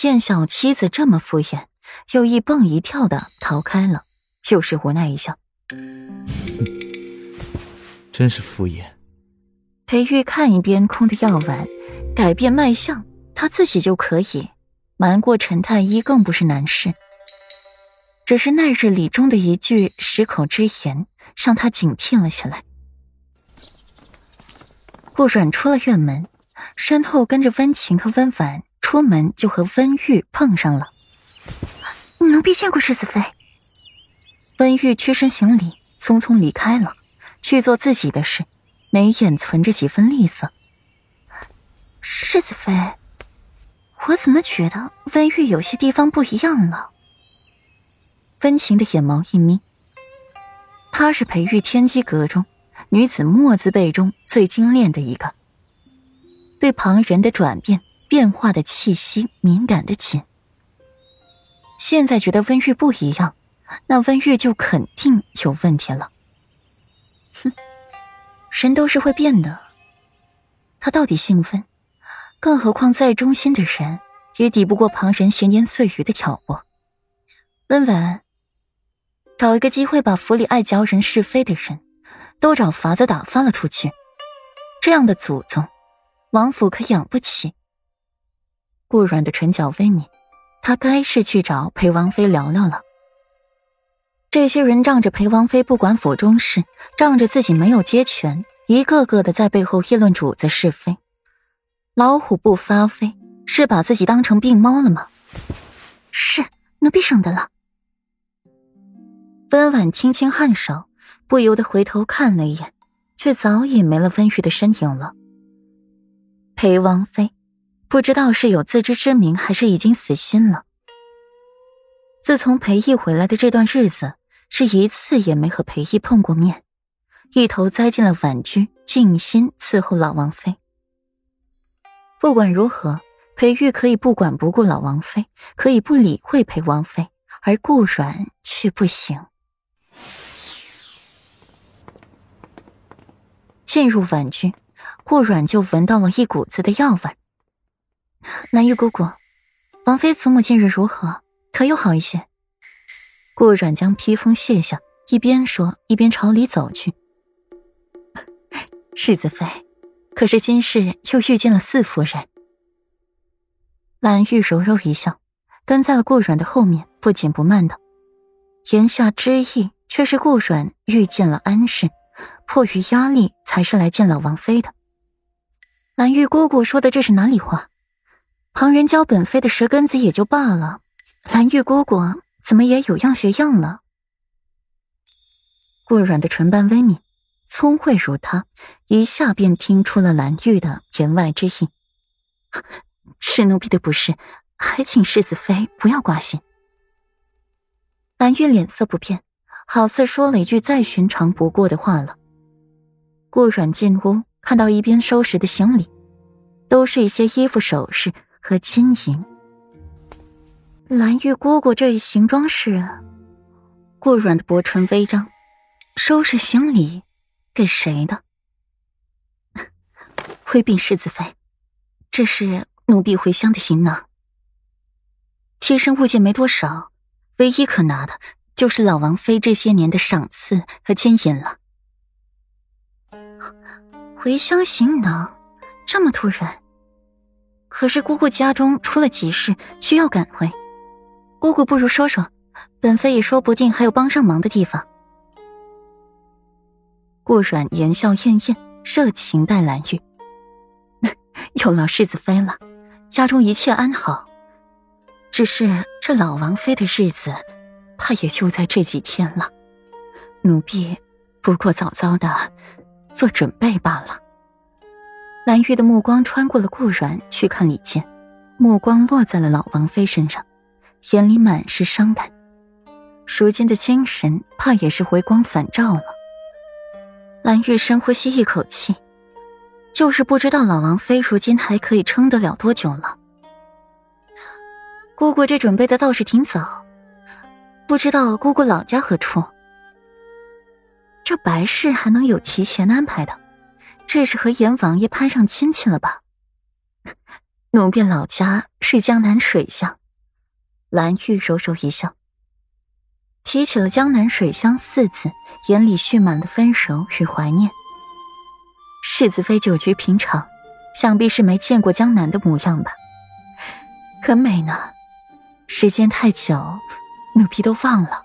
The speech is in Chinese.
见小妻子这么敷衍，又一蹦一跳的逃开了，又是无奈一笑：“真是敷衍。”裴玉看一边空的药碗，改变脉象，他自己就可以瞒过陈太医，更不是难事。只是那日李忠的一句十口之言，让他警惕了起来。顾阮出了院门，身后跟着温情和温婉，出门就和温玉碰上了。奴婢见过世子妃。温玉屈身行礼，匆匆离开了，去做自己的事，眉眼存着几分厉色。世子妃，我怎么觉得温玉有些地方不一样了？温情的眼眸一眯，她是培育天机阁中女子墨字辈中最精炼的一个，对旁人的转变变化的气息敏感的紧。现在觉得温玉不一样，那温玉就肯定有问题了。哼，人都是会变的。他到底姓温，更何况再忠心的人，也抵不过旁人闲言碎语的挑拨。温婉。找一个机会把府里爱嚼人是非的人，都找法子打发了出去。这样的祖宗，王府可养不起。顾软的唇角微抿，他该是去找裴王妃聊聊了。这些人仗着裴王妃不管府中事，仗着自己没有接权，一个个的在背后议论主子是非。老虎不发威，是把自己当成病猫了吗？是，奴婢省得了。温婉轻轻颔首，不由得回头看了一眼，却早已没了温玉的身影了。裴王妃，不知道是有自知之明，还是已经死心了。自从裴义回来的这段日子，是一次也没和裴义碰过面，一头栽进了婉居，静心伺候老王妃。不管如何，裴玉可以不管不顾老王妃，可以不理会裴王妃，而顾软却不行。进入婉君，顾软就闻到了一股子的药味。兰玉姑姑，王妃祖母近日如何？可有好一些？顾阮将披风卸下，一边说一边朝里走去。世子妃，可是今日又遇见了四夫人？兰玉柔柔一笑，跟在了顾阮的后面，不紧不慢的，言下之意。却是顾阮遇见了安氏，迫于压力才是来见老王妃的。兰玉姑姑说的这是哪里话？旁人教本妃的舌根子也就罢了，蓝玉姑姑怎么也有样学样了？顾软的唇瓣微抿，聪慧如她，一下便听出了蓝玉的言外之意。是奴婢的不是，还请世子妃不要挂心。蓝玉脸色不变。好似说了一句再寻常不过的话了。顾软进屋，看到一边收拾的行李，都是一些衣服、首饰和金银。蓝玉姑姑这一行装是……顾阮的薄唇微张，收拾行李，给谁的？回禀世子妃，这是奴婢回乡的行囊。贴身物件没多少，唯一可拿的。就是老王妃这些年的赏赐和金银了。回乡行囊，这么突然。可是姑姑家中出了急事，需要赶回。姑姑不如说说，本妃也说不定还有帮上忙的地方。顾阮言笑晏晏，热情待蓝玉。有劳世子妃了，家中一切安好。只是这老王妃的日子。怕也就在这几天了，奴婢不过早早的做准备罢了。蓝玉的目光穿过了顾阮，去看李健，目光落在了老王妃身上，眼里满是伤感。如今的精神，怕也是回光返照了。蓝玉深呼吸一口气，就是不知道老王妃如今还可以撑得了多久了。姑姑这准备的倒是挺早。不知道姑姑老家何处？这白事还能有提前安排的？这是和阎王爷攀上亲戚了吧？奴婢老家是江南水乡。蓝玉柔柔一笑，提起了“江南水乡”四字，眼里蓄满了温柔与怀念。世子妃久居平常，想必是没见过江南的模样吧？很美呢。时间太久，奴婢都忘了。